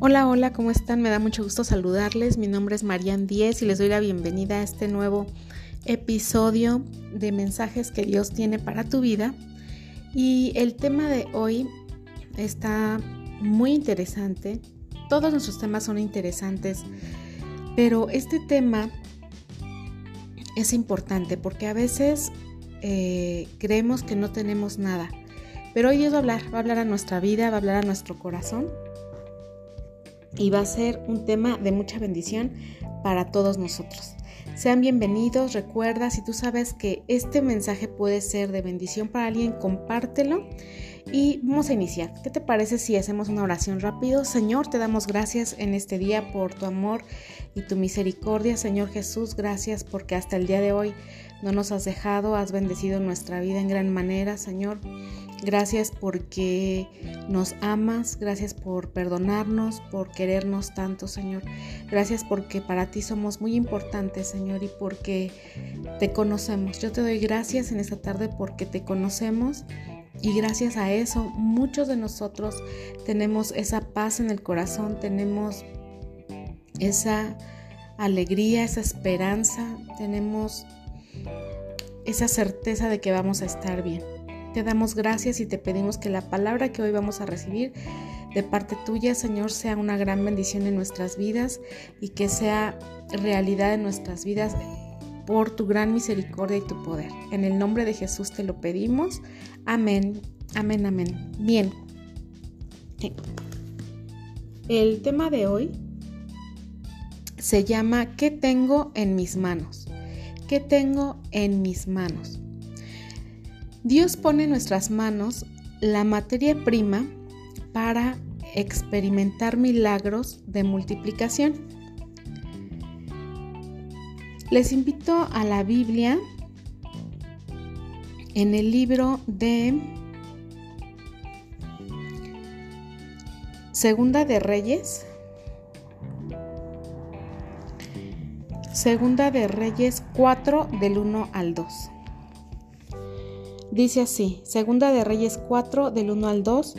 Hola, hola, ¿cómo están? Me da mucho gusto saludarles. Mi nombre es Marian Díez y les doy la bienvenida a este nuevo episodio de mensajes que Dios tiene para tu vida. Y el tema de hoy está muy interesante. Todos nuestros temas son interesantes, pero este tema es importante porque a veces eh, creemos que no tenemos nada. Pero hoy Dios va a hablar, va a hablar a nuestra vida, va a hablar a nuestro corazón y va a ser un tema de mucha bendición para todos nosotros. Sean bienvenidos, recuerda, si tú sabes que este mensaje puede ser de bendición para alguien, compártelo y vamos a iniciar. ¿Qué te parece si hacemos una oración rápido? Señor, te damos gracias en este día por tu amor y tu misericordia. Señor Jesús, gracias porque hasta el día de hoy no nos has dejado, has bendecido nuestra vida en gran manera, Señor. Gracias porque nos amas, gracias por perdonarnos, por querernos tanto, Señor. Gracias porque para ti somos muy importantes, Señor, y porque te conocemos. Yo te doy gracias en esta tarde porque te conocemos y gracias a eso muchos de nosotros tenemos esa paz en el corazón, tenemos esa alegría, esa esperanza, tenemos esa certeza de que vamos a estar bien. Te damos gracias y te pedimos que la palabra que hoy vamos a recibir de parte tuya, Señor, sea una gran bendición en nuestras vidas y que sea realidad en nuestras vidas por tu gran misericordia y tu poder. En el nombre de Jesús te lo pedimos. Amén, amén, amén. Bien. El tema de hoy se llama ¿Qué tengo en mis manos? ¿Qué tengo en mis manos? Dios pone en nuestras manos la materia prima para experimentar milagros de multiplicación. Les invito a la Biblia en el libro de Segunda de Reyes. Segunda de Reyes 4 del 1 al 2. Dice así, Segunda de Reyes 4 del 1 al 2,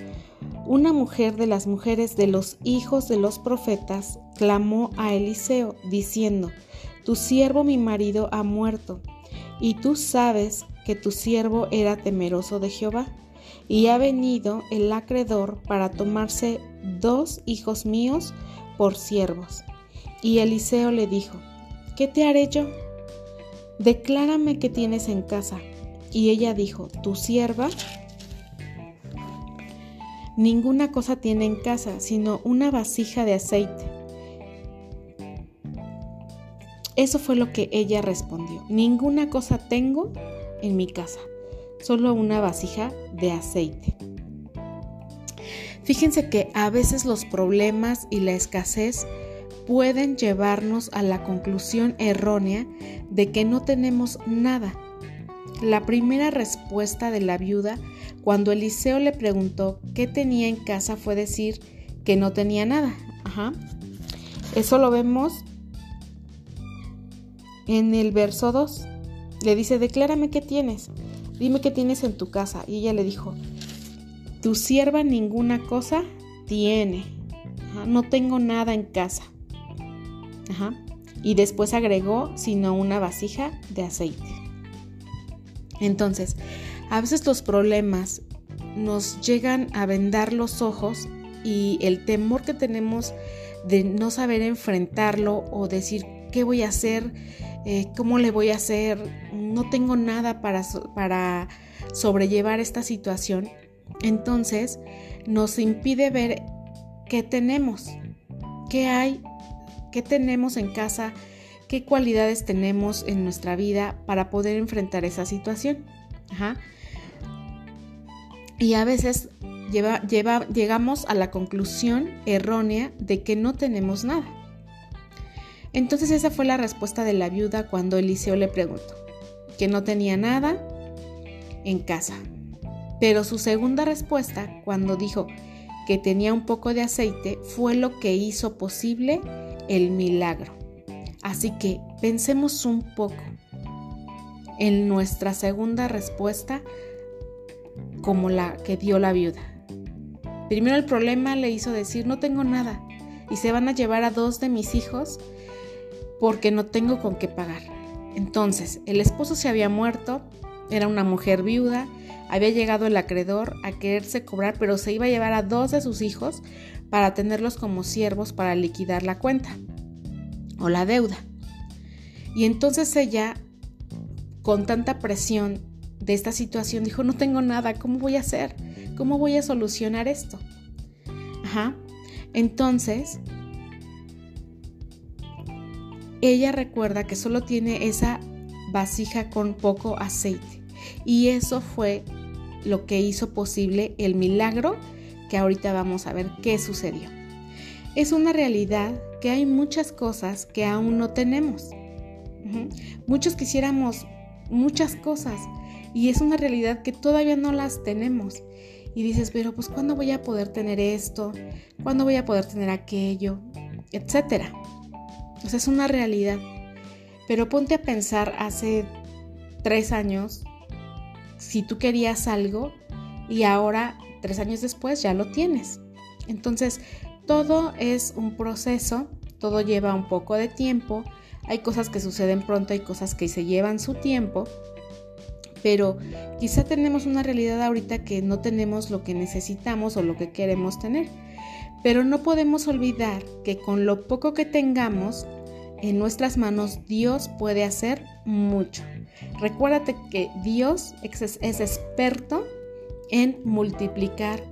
una mujer de las mujeres de los hijos de los profetas clamó a Eliseo diciendo, Tu siervo mi marido ha muerto, y tú sabes que tu siervo era temeroso de Jehová, y ha venido el acreedor para tomarse dos hijos míos por siervos. Y Eliseo le dijo, ¿qué te haré yo? Declárame qué tienes en casa y ella dijo, tu sierva ninguna cosa tiene en casa, sino una vasija de aceite. Eso fue lo que ella respondió. Ninguna cosa tengo en mi casa, solo una vasija de aceite. Fíjense que a veces los problemas y la escasez pueden llevarnos a la conclusión errónea de que no tenemos nada la primera respuesta de la viuda cuando Eliseo le preguntó qué tenía en casa fue decir que no tenía nada. Ajá. Eso lo vemos en el verso 2. Le dice, declárame qué tienes, dime qué tienes en tu casa. Y ella le dijo, tu sierva ninguna cosa tiene. no tengo nada en casa. Ajá. Y después agregó, sino una vasija de aceite. Entonces, a veces los problemas nos llegan a vendar los ojos y el temor que tenemos de no saber enfrentarlo o decir qué voy a hacer, eh, cómo le voy a hacer, no tengo nada para, para sobrellevar esta situación, entonces nos impide ver qué tenemos, qué hay, qué tenemos en casa, qué cualidades tenemos en nuestra vida para poder enfrentar esa situación. Y a veces llegamos a la conclusión errónea de que no tenemos nada. Entonces esa fue la respuesta de la viuda cuando Eliseo le preguntó, que no tenía nada en casa. Pero su segunda respuesta, cuando dijo que tenía un poco de aceite, fue lo que hizo posible el milagro. Así que pensemos un poco en nuestra segunda respuesta como la que dio la viuda. Primero el problema le hizo decir, no tengo nada. y se van a llevar a dos de mis hijos porque no tengo con qué pagar. Entonces, el esposo se había muerto, era una mujer viuda, había llegado el acreedor a quererse cobrar, pero se iba a llevar a dos de sus hijos para tenerlos como siervos para liquidar la cuenta o la deuda. Y entonces ella, con tanta presión de esta situación, dijo, no tengo nada, ¿cómo voy a hacer? ¿Cómo voy a solucionar esto? Ajá. Entonces, ella recuerda que solo tiene esa vasija con poco aceite. Y eso fue lo que hizo posible el milagro que ahorita vamos a ver qué sucedió. Es una realidad que hay muchas cosas que aún no tenemos. Muchos quisiéramos muchas cosas y es una realidad que todavía no las tenemos. Y dices, pero pues ¿cuándo voy a poder tener esto? ¿Cuándo voy a poder tener aquello? Etcétera. O sea, es una realidad. Pero ponte a pensar hace tres años, si tú querías algo y ahora, tres años después, ya lo tienes. Entonces, todo es un proceso, todo lleva un poco de tiempo, hay cosas que suceden pronto, hay cosas que se llevan su tiempo, pero quizá tenemos una realidad ahorita que no tenemos lo que necesitamos o lo que queremos tener. Pero no podemos olvidar que con lo poco que tengamos en nuestras manos, Dios puede hacer mucho. Recuérdate que Dios es, experto en multiplicar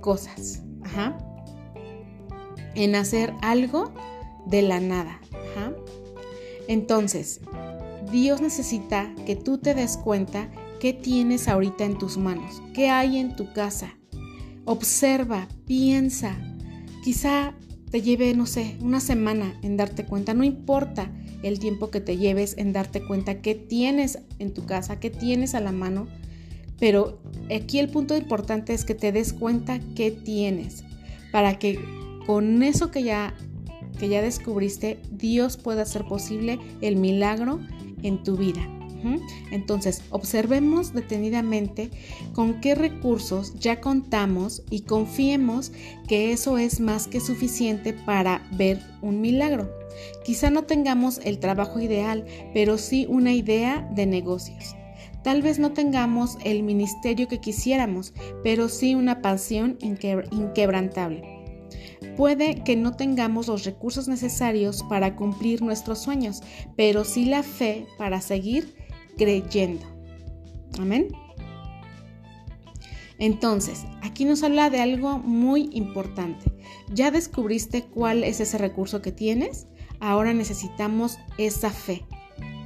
cosas. En hacer algo de la nada. Entonces, Dios necesita que tú te des cuenta qué tienes ahorita en tus manos, qué hay en tu casa. Observa, piensa, Quizá te lleve, no sé, una semana en darte cuenta, no importa el tiempo que te lleves en darte cuenta qué tienes en tu casa, qué tienes a la mano, pero aquí el punto importante es que te des cuenta qué tienes, para que con eso que ya, que ya descubriste, Dios pueda hacer posible el milagro en tu vida. Entonces, observemos detenidamente con qué recursos ya contamos y confiemos que eso es más que suficiente para ver un milagro. Quizá no tengamos el trabajo ideal, pero sí una idea de negocios. Tal vez no tengamos el ministerio que quisiéramos, pero sí una pasión inquebrantable. Puede que no tengamos los recursos necesarios para cumplir nuestros sueños, pero sí la fe para seguir creyendo. Amén. Entonces, aquí nos habla de algo muy importante. Ya descubriste cuál es ese recurso que tienes. Ahora necesitamos esa fe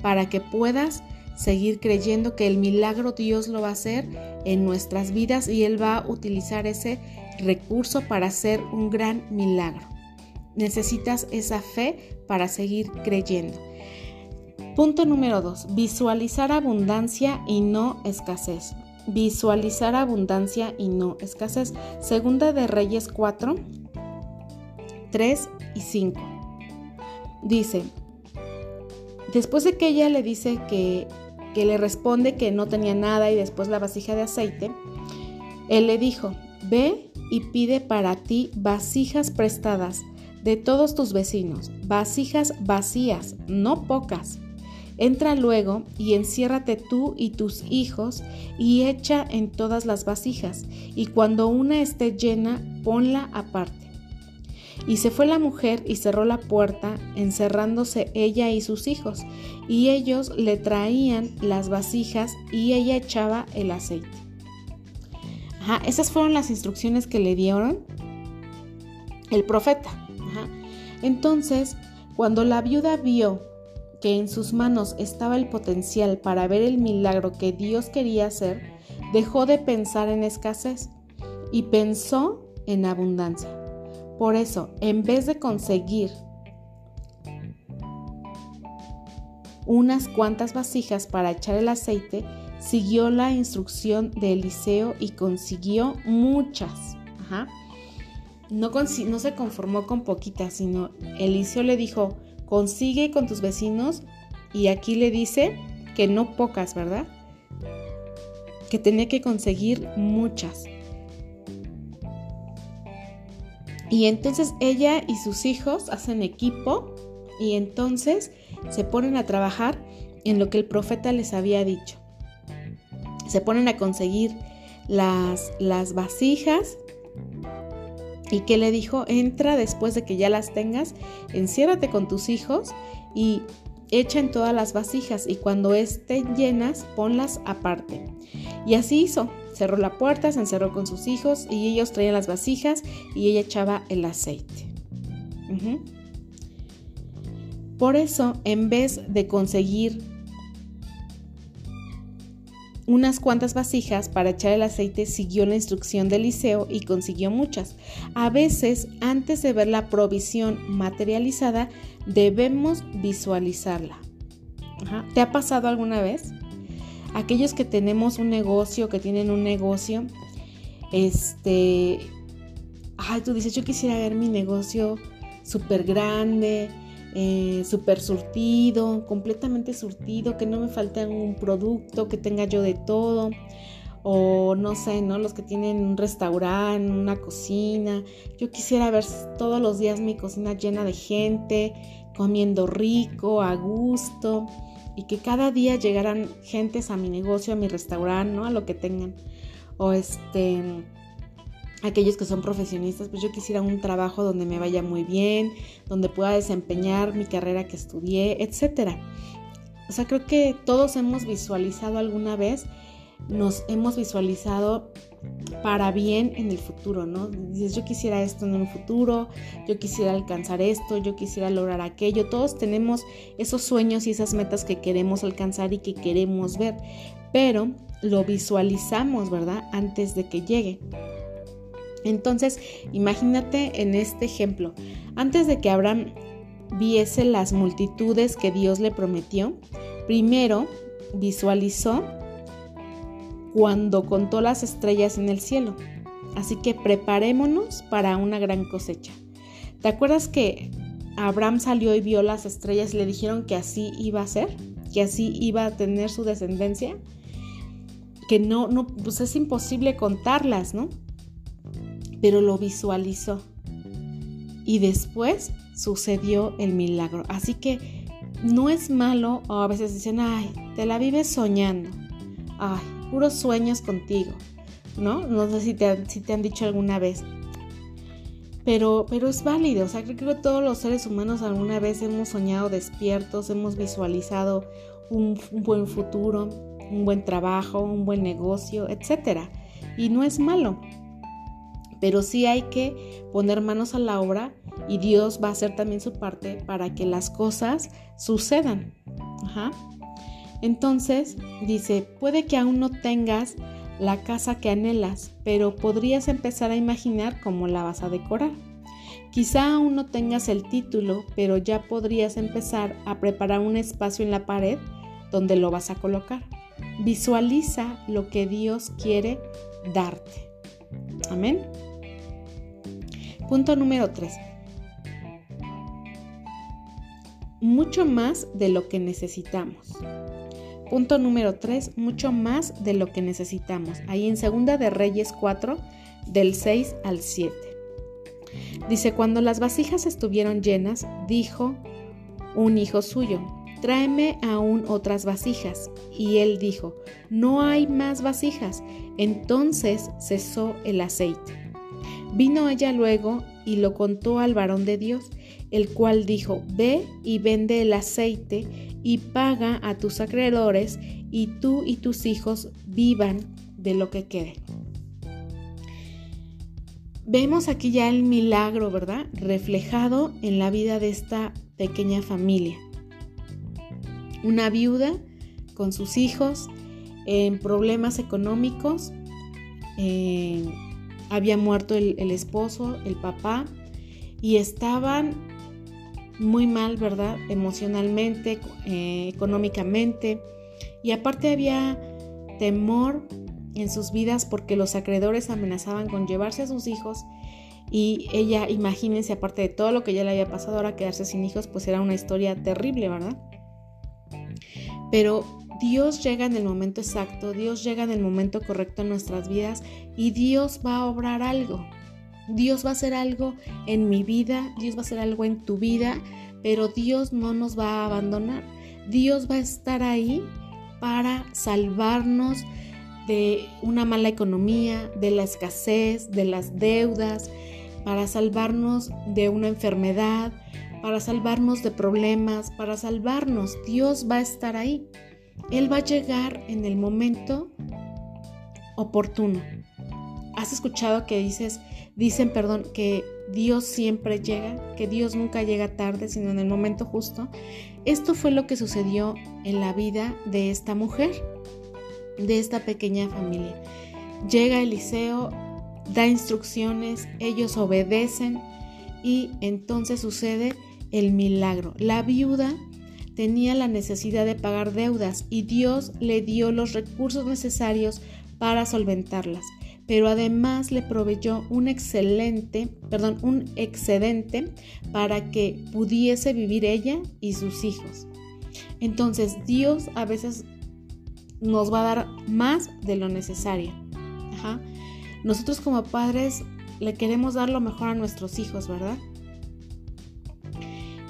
para que puedas seguir creyendo que el milagro Dios lo va a hacer en nuestras vidas y Él va a utilizar ese recurso para hacer un gran milagro. Necesitas esa fe para seguir creyendo. Punto número 2. Visualizar abundancia y no escasez. Visualizar abundancia y no escasez. Segunda de Reyes 4, 3 y 5. Dice, después de que ella le dice que, que le responde que no tenía nada y después la vasija de aceite, él le dijo, ve y pide para ti vasijas prestadas de todos tus vecinos, vasijas vacías, no pocas Entra luego y enciérrate tú y tus hijos y echa en todas las vasijas, y cuando una esté llena, ponla aparte. Y se fue la mujer y cerró la puerta, encerrándose ella y sus hijos, y ellos le traían las vasijas y ella echaba el aceite. Ajá, esas fueron las instrucciones que le dieron el profeta. Entonces, cuando la viuda vio que en sus manos estaba el potencial para ver el milagro que Dios quería hacer, dejó de pensar en escasez y pensó en abundancia. Por eso, en vez de conseguir unas cuantas vasijas para echar el aceite, siguió la instrucción de Eliseo y consiguió muchas. No, se conformó con poquitas, sino Eliseo le dijo, consigue con tus vecinos y aquí le dice que no pocas, ¿verdad? Que tenía que conseguir muchas. Y entonces ella y sus hijos hacen equipo y entonces se ponen a trabajar en lo que el profeta les había dicho. Se ponen a conseguir las, las vasijas. ¿Y qué le dijo? Entra después de que ya las tengas, enciérrate con tus hijos y echa en todas las vasijas y cuando estén llenas, ponlas aparte. Y así hizo. Cerró la puerta, se encerró con sus hijos y ellos traían las vasijas y ella echaba el aceite. Por eso, en vez de conseguir unas cuantas vasijas para echar el aceite, siguió la instrucción de Eliseo y consiguió muchas. A veces, antes de ver la provisión materializada, debemos visualizarla. ¿Te ha pasado alguna vez? Aquellos que tenemos un negocio, que tienen un negocio, este, ay, tú dices, yo quisiera ver mi negocio súper grande, eh, súper surtido, completamente surtido, que no me falte un producto, que tenga yo de todo. O no sé, ¿no? Los que tienen un restaurante, una cocina. Yo quisiera ver todos los días mi cocina llena de gente, comiendo rico, a gusto. Y que cada día llegaran gentes a mi negocio, a mi restaurante, ¿no? A lo que tengan. O este aquellos que son profesionistas, pues yo quisiera un trabajo donde me vaya muy bien, donde pueda desempeñar mi carrera que estudié, etc. O sea, creo que todos hemos visualizado alguna vez, nos hemos visualizado para bien en el futuro, ¿no? Dices, yo quisiera esto en un futuro, yo quisiera alcanzar esto, yo quisiera lograr aquello. Todos tenemos esos sueños y esas metas que queremos alcanzar y que queremos ver, pero lo visualizamos, ¿verdad? Antes de que llegue. Entonces, imagínate en este ejemplo, antes de que Abraham viese las multitudes que Dios le prometió, primero visualizó cuando contó las estrellas en el cielo. Así que preparémonos para una gran cosecha. ¿Te acuerdas que Abraham salió y vio las estrellas y le dijeron que así iba a ser? Que así iba a tener su descendencia? Que no, no, pues es imposible contarlas, ¿no? Pero lo visualizó. Y después sucedió el milagro. Así que no es malo, o a veces dicen, ay, te la vives soñando. Ay, puros sueños contigo. ¿No? No sé si te, si te han dicho alguna vez. Pero, pero es válido, o sea, creo que todos los seres humanos alguna vez hemos soñado despiertos, hemos visualizado un, un buen futuro, un buen trabajo, un buen negocio, etc. Y no es malo pero sí hay que poner manos a la obra y Dios va a hacer también su parte para que las cosas sucedan. Entonces, dice, puede que aún no tengas la casa que anhelas, pero podrías empezar a imaginar cómo la vas a decorar. Quizá aún no tengas el título, pero ya podrías empezar a preparar un espacio en la pared donde lo vas a colocar. Visualiza lo que Dios quiere darte. Amén. Punto número 3. Mucho más de lo que necesitamos. Punto número 3. Mucho más de lo que necesitamos. Ahí en Segunda de Reyes 4, del 6 al 7. Dice, cuando las vasijas estuvieron llenas, dijo un hijo suyo, tráeme aún otras vasijas. Y él dijo, no hay más vasijas. Entonces cesó el aceite. Vino ella luego y lo contó al varón de Dios, el cual dijo, ve y vende el aceite y paga a tus acreedores y tú y tus hijos vivan de lo que quede. Vemos aquí ya el milagro, ¿verdad? Reflejado en la vida de esta pequeña familia. Una viuda con sus hijos en problemas económicos, había muerto el, esposo, el papá, y estaban muy mal, ¿verdad? Emocionalmente, eh, económicamente. Y aparte había temor en sus vidas porque los acreedores amenazaban con llevarse a sus hijos y ella, imagínense, aparte de todo lo que ya le había pasado, ahora quedarse sin hijos, pues era una historia terrible, ¿verdad? Pero Dios llega en el momento exacto, Dios llega en el momento correcto en nuestras vidas y Dios va a obrar algo. Dios va a hacer algo en mi vida, Dios va a hacer algo en tu vida, pero Dios no nos va a abandonar. Dios va a estar ahí para salvarnos de una mala economía, de la escasez, de las deudas, para salvarnos de una enfermedad, para salvarnos de problemas, para salvarnos. Dios va a estar ahí. Él va a llegar en el momento oportuno. ¿Has escuchado que dices, dicen, perdón, que Dios siempre llega, que Dios nunca llega tarde, sino en el momento justo? Esto fue lo que sucedió en la vida de esta mujer, de esta pequeña familia. Llega Eliseo, da instrucciones, ellos obedecen y entonces sucede el milagro. La viuda tenía la necesidad de pagar deudas y Dios le dio los recursos necesarios para solventarlas, pero además le proveyó un excelente, perdón, un excedente para que pudiese vivir ella y sus hijos. Entonces, Dios a veces nos va a dar más de lo necesario. Nosotros como padres le queremos dar lo mejor a nuestros hijos, ¿verdad?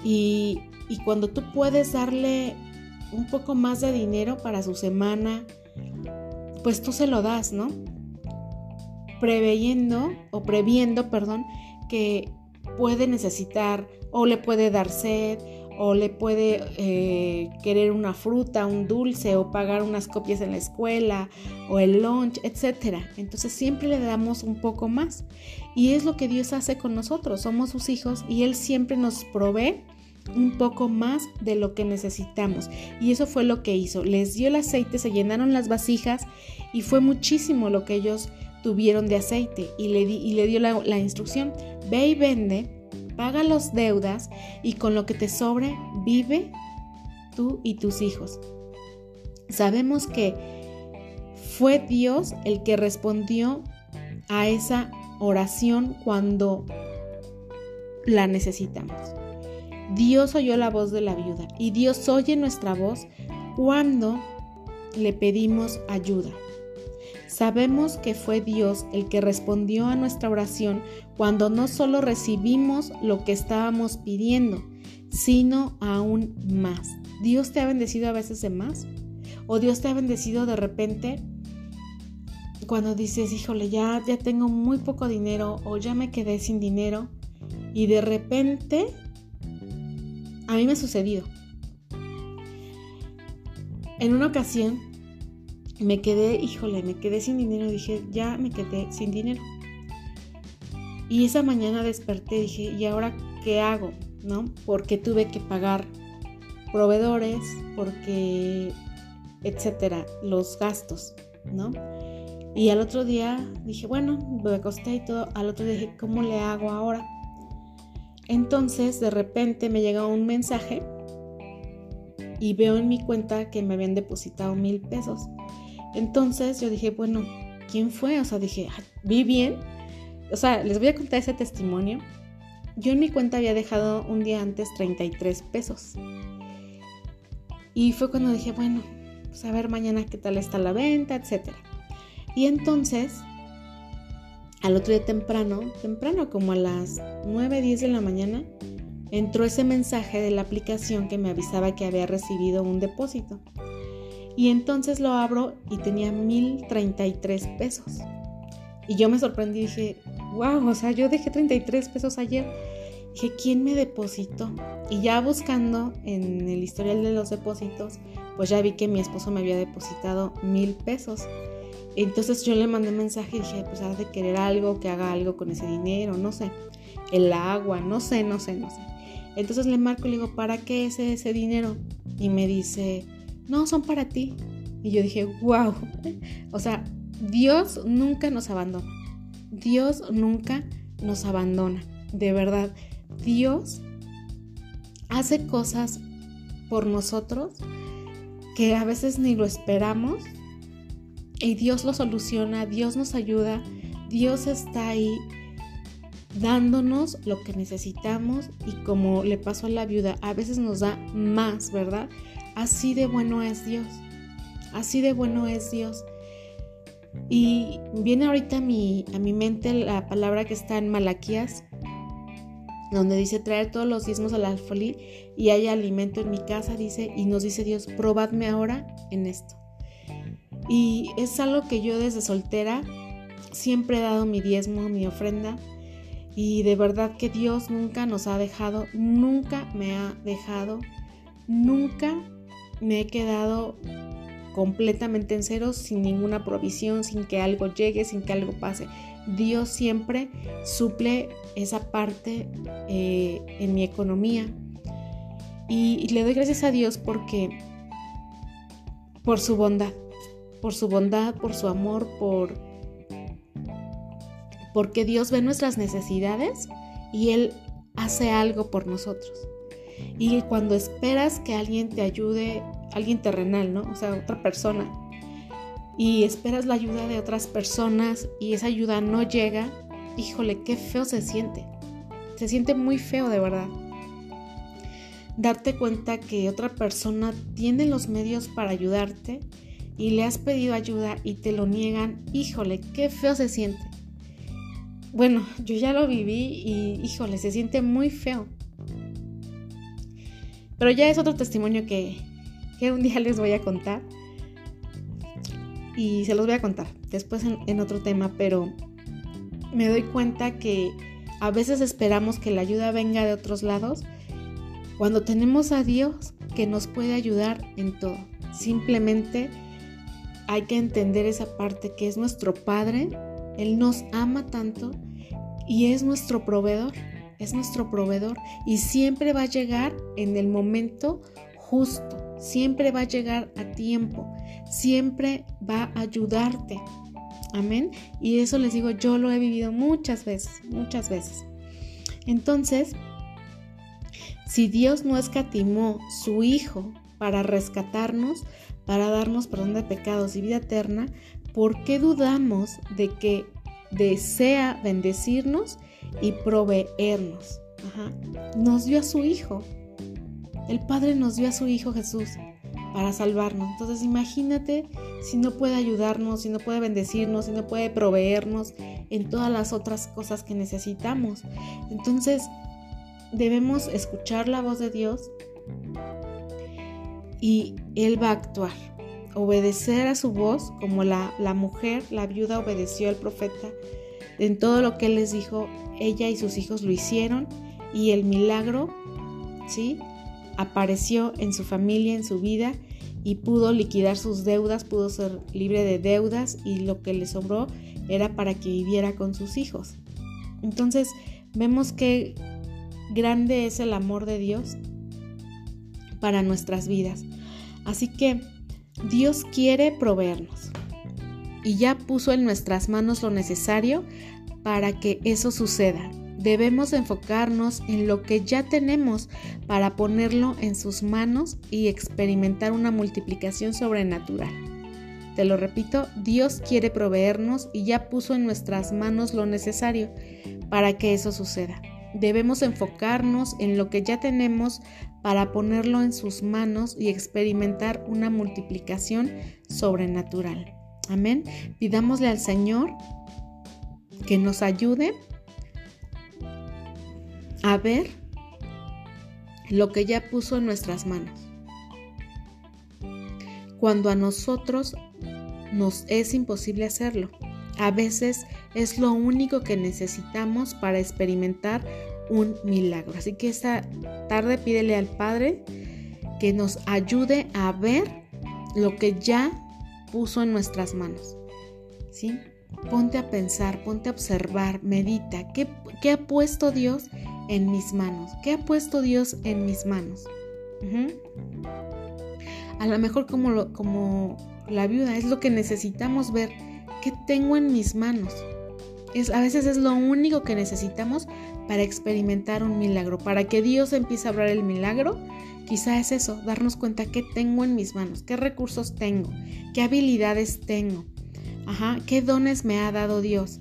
Y, y cuando tú puedes darle un poco más de dinero para su semana, pues tú se lo das, ¿no? Preveyendo o previendo, perdón, que puede necesitar o le puede dar sed o le puede eh, querer una fruta, un dulce o pagar unas copias en la escuela o el lunch, etc. Entonces siempre le damos un poco más. Y es lo que Dios hace con nosotros. Somos sus hijos y Él siempre nos provee un poco más de lo que necesitamos. Y eso fue lo que hizo. Les dio el aceite, se llenaron las vasijas y fue muchísimo lo que ellos tuvieron de aceite. Y le, di, y le dio la, la instrucción, ve y vende paga las deudas y con lo que te sobre vive tú y tus hijos. Sabemos que fue Dios el que respondió a esa oración cuando la necesitamos. Dios oyó la voz de la viuda y Dios oye nuestra voz cuando le pedimos ayuda. Sabemos que fue Dios el que respondió a nuestra oración cuando no solo recibimos lo que estábamos pidiendo, sino aún más. ¿Dios te ha bendecido a veces de más? ¿O Dios te ha bendecido de repente cuando dices, híjole, ya, ya tengo muy poco dinero o ya me quedé sin dinero? Y de repente, a mí me ha sucedido. En una ocasión me quedé, híjole, me quedé sin dinero. Dije, ya me quedé sin dinero. Y esa mañana desperté, dije, ¿y ahora qué hago? ¿No? Porque tuve que pagar proveedores, porque, etcétera, los gastos, ¿no? Y al otro día dije, bueno, me acosté y todo. Al otro día dije, ¿cómo le hago ahora? Entonces, de repente me llega un mensaje y veo en mi cuenta que me habían depositado mil pesos. Entonces yo dije, bueno, ¿quién fue? O sea, dije, ah, vi bien. O sea, les voy a contar ese testimonio. Yo en mi cuenta había dejado un día antes 33 pesos. Y fue cuando dije, bueno, pues a ver mañana qué tal está la venta, etc. Y entonces, al otro día temprano, temprano como a las 9, 10 de la mañana, entró ese mensaje de la aplicación que me avisaba que había recibido un depósito. Y entonces lo abro y tenía 1033 pesos. Y yo me sorprendí y dije, wow, o sea, yo dejé 33 pesos ayer. Dije, ¿quién me depositó? Y ya buscando en el historial de los depósitos, pues ya vi que mi esposo me había depositado mil pesos. Entonces yo le mandé mensaje y dije, pues ha de querer algo, que haga algo con ese dinero, no sé. El agua, no sé, no sé, no sé. Entonces le marco y le digo, ¿para qué es ese dinero? Y me dice, no, son para ti. Y yo dije, wow. O sea, Dios nunca nos abandona. Dios nunca nos abandona. De verdad, Dios hace cosas por nosotros que a veces ni lo esperamos. Y Dios lo soluciona, Dios nos ayuda, Dios está ahí dándonos lo que necesitamos y como le pasó a la viuda, a veces nos da más, ¿verdad? Así de bueno es Dios. Así de bueno es Dios. Y viene ahorita a mi, a mi mente la palabra que está en Malaquías, donde dice traer todos los diezmos al alfolí y hay alimento en mi casa, dice, y nos dice Dios, probadme ahora en esto. Y es algo que yo desde soltera siempre he dado mi diezmo, mi ofrenda, y de verdad que Dios nunca nos ha dejado, nunca me ha dejado, nunca me he quedado completamente en cero, sin ninguna provisión, sin que algo llegue, sin que algo pase. Dios siempre suple esa parte eh, en mi economía. Y, le doy gracias a Dios porque, por su bondad, por su bondad, por su amor, por, porque Dios ve nuestras necesidades y Él hace algo por nosotros. Y cuando esperas que alguien te ayude, alguien terrenal, ¿no? O sea, otra persona, y esperas la ayuda de otras personas y esa ayuda no llega, híjole, qué feo se siente. Se siente muy feo de verdad. Darte cuenta que otra persona tiene los medios para ayudarte y le has pedido ayuda y te lo niegan, híjole, qué feo se siente. Bueno, yo ya lo viví y híjole, se siente muy feo. Pero ya es otro testimonio que, que un día les voy a contar y se los voy a contar después en, otro tema, pero me doy cuenta que a veces esperamos que la ayuda venga de otros lados cuando tenemos a Dios que nos puede ayudar en todo. Simplemente hay que entender esa parte que es nuestro Padre, Él nos ama tanto y es nuestro proveedor, es nuestro proveedor y siempre va a llegar en el momento justo, siempre va a llegar a tiempo, siempre va a ayudarte. Amén. Y eso les digo, yo lo he vivido muchas veces, muchas veces. Entonces, si Dios no escatimó su Hijo para rescatarnos, para darnos perdón de pecados y vida eterna, ¿por qué dudamos de que desea bendecirnos y proveernos? Nos dio a su Hijo. El Padre nos dio a su Hijo Jesús para salvarnos. Entonces imagínate si no puede ayudarnos, si no puede bendecirnos, si no puede proveernos en todas las otras cosas que necesitamos. Entonces debemos escuchar la voz de Dios y Él va a actuar. Obedecer a su voz como la, la mujer, la viuda obedeció al profeta. En todo lo que Él les dijo, ella y sus hijos lo hicieron y el milagro, ¿sí? apareció en su familia, en su vida y pudo liquidar sus deudas, pudo ser libre de deudas y lo que le sobró era para que viviera con sus hijos. Entonces vemos que grande es el amor de Dios para nuestras vidas. Así que Dios quiere proveernos y ya puso en nuestras manos lo necesario para que eso suceda debemos enfocarnos en lo que ya tenemos para ponerlo en sus manos y experimentar una multiplicación sobrenatural. Te lo repito, Dios quiere proveernos y ya puso en nuestras manos lo necesario para que eso suceda. Debemos enfocarnos en lo que ya tenemos para ponerlo en sus manos y experimentar una multiplicación sobrenatural. Amén. Pidámosle al Señor que nos ayude a ver lo que ya puso en nuestras manos. Cuando a nosotros nos es imposible hacerlo, a veces es lo único que necesitamos para experimentar un milagro. Así que esta tarde pídele al Padre que nos ayude a ver lo que ya puso en nuestras manos. ¿Sí? Ponte a pensar, ponte a observar, medita. ¿Qué, qué ha puesto Dios en mis manos? ¿Qué ha puesto Dios en mis manos? A lo mejor como, como la viuda es lo que necesitamos ver. ¿Qué tengo en mis manos? Es, a veces es lo único que necesitamos para experimentar un milagro. Para que Dios empiece a hablar el milagro, quizá es eso, darnos cuenta qué tengo en mis manos, qué recursos tengo, qué habilidades tengo, ajá, qué dones me ha dado Dios.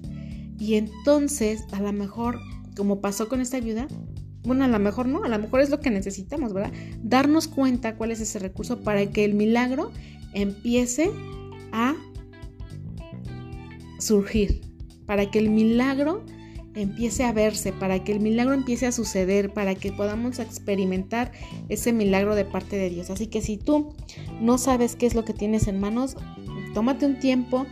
Y entonces a lo mejor como pasó con esta ayuda, bueno, a lo mejor no, a lo mejor es lo que necesitamos, ¿verdad? Darnos cuenta cuál es ese recurso para que el milagro empiece a surgir, para que el milagro empiece a verse, para que el milagro empiece a suceder, para que podamos experimentar ese milagro de parte de Dios. Así que si tú no sabes qué es lo que tienes en manos, tómate un tiempo,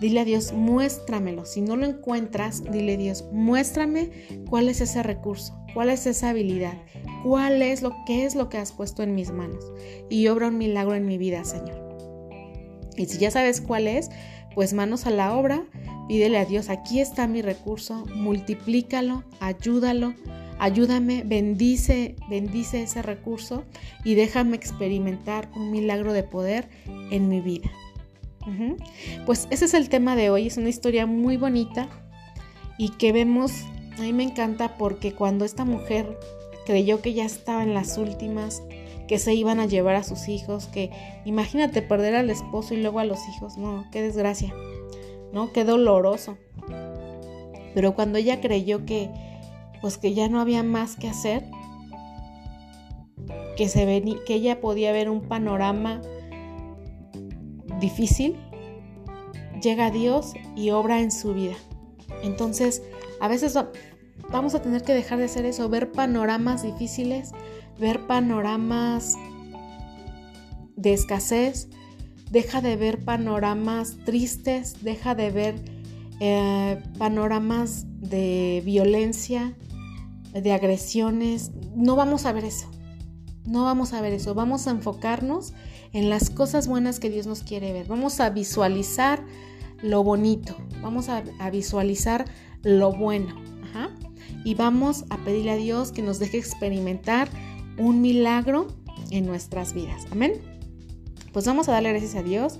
dile a Dios, muéstramelo. Si no lo encuentras, dile a Dios, muéstrame cuál es ese recurso, cuál es esa habilidad, cuál es lo que es lo que has puesto en mis manos y obra un milagro en mi vida, Señor. Y si ya sabes cuál es, pues manos a la obra, pídele a Dios, aquí está mi recurso, multiplícalo, ayúdalo, ayúdame, bendice, bendice ese recurso y déjame experimentar un milagro de poder en mi vida. Pues ese es el tema de hoy, es una historia muy bonita y que vemos, a mí me encanta porque cuando esta mujer creyó que ya estaba en las últimas, que se iban a llevar a sus hijos, que imagínate perder al esposo y luego a los hijos, no, qué desgracia, ¿no? Qué doloroso. Pero cuando ella creyó que pues que ya no había más que hacer, que se que ella podía ver un panorama difícil, llega Dios y obra en su vida. Entonces, a veces vamos a tener que dejar de hacer eso, ver panoramas difíciles, ver panoramas de escasez, deja de ver panoramas tristes, deja de ver eh, panoramas de violencia, de agresiones. No vamos a ver eso. No vamos a ver eso. Vamos a enfocarnos en las cosas buenas que Dios nos quiere ver. Vamos a visualizar lo bonito. Vamos a, visualizar lo bueno. Y vamos a pedirle a Dios que nos deje experimentar un milagro en nuestras vidas. Amén. Pues vamos a darle gracias a Dios.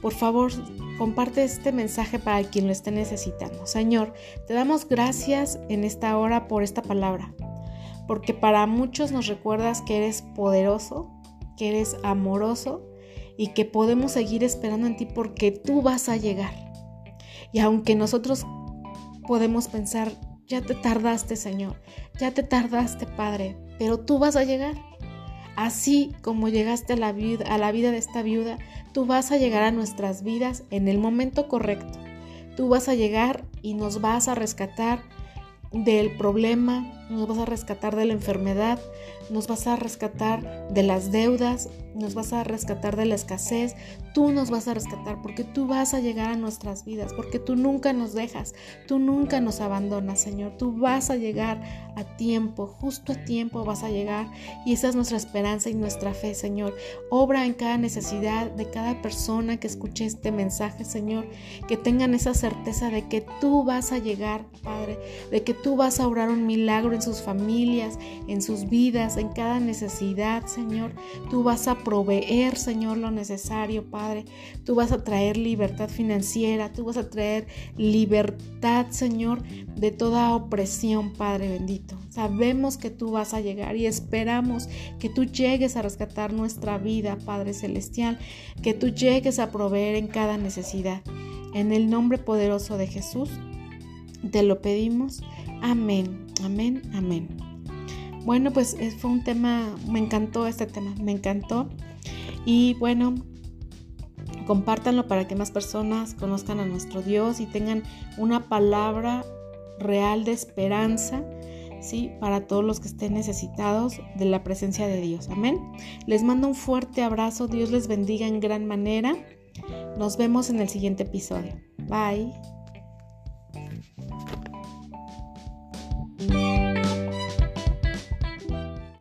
Por favor, comparte este mensaje para quien lo esté necesitando. Señor, te damos gracias en esta hora por esta palabra, porque para muchos nos recuerdas que eres poderoso, que eres amoroso y que podemos seguir esperando en ti porque tú vas a llegar. Y aunque nosotros podemos pensar, ya te tardaste, Señor, ya te tardaste, Padre, pero tú vas a llegar. Así como llegaste a la, vida, a la vida de esta viuda, tú vas a llegar a nuestras vidas en el momento correcto. Tú vas a llegar y nos vas a rescatar del problema, nos vas a rescatar de la enfermedad, nos vas a rescatar de las deudas, nos vas a rescatar de la escasez, tú nos vas a rescatar porque tú vas a llegar a nuestras vidas, porque tú nunca nos dejas, tú nunca nos abandonas, Señor, tú vas a llegar a tiempo, justo a tiempo vas a llegar y esa es nuestra esperanza y nuestra fe, Señor. Obra en cada necesidad de cada persona que escuche este mensaje, Señor, que tengan esa certeza de que tú vas a llegar, Padre, de que tú vas a obrar un milagro en sus familias, en sus vidas, en cada necesidad, Señor. Tú vas a proveer, Señor, lo necesario, Padre. Tú vas a traer libertad financiera, tú vas a traer libertad, Señor, de toda opresión, Padre bendito. Sabemos que tú vas a llegar y esperamos que tú llegues a rescatar nuestra vida, Padre celestial, que tú llegues a proveer en cada necesidad. En el nombre poderoso de Jesús, te lo pedimos. Amén, amén, amén. Bueno, pues eh, fue un tema, me encantó este tema, me encantó. Y bueno, compártanlo para que más personas conozcan a nuestro Dios y tengan una palabra real de esperanza, ¿sí? Para todos los que estén necesitados de la presencia de Dios. Amén. Les mando un fuerte abrazo, Dios les bendiga en gran manera. Nos vemos en el siguiente episodio. Bye. Bye.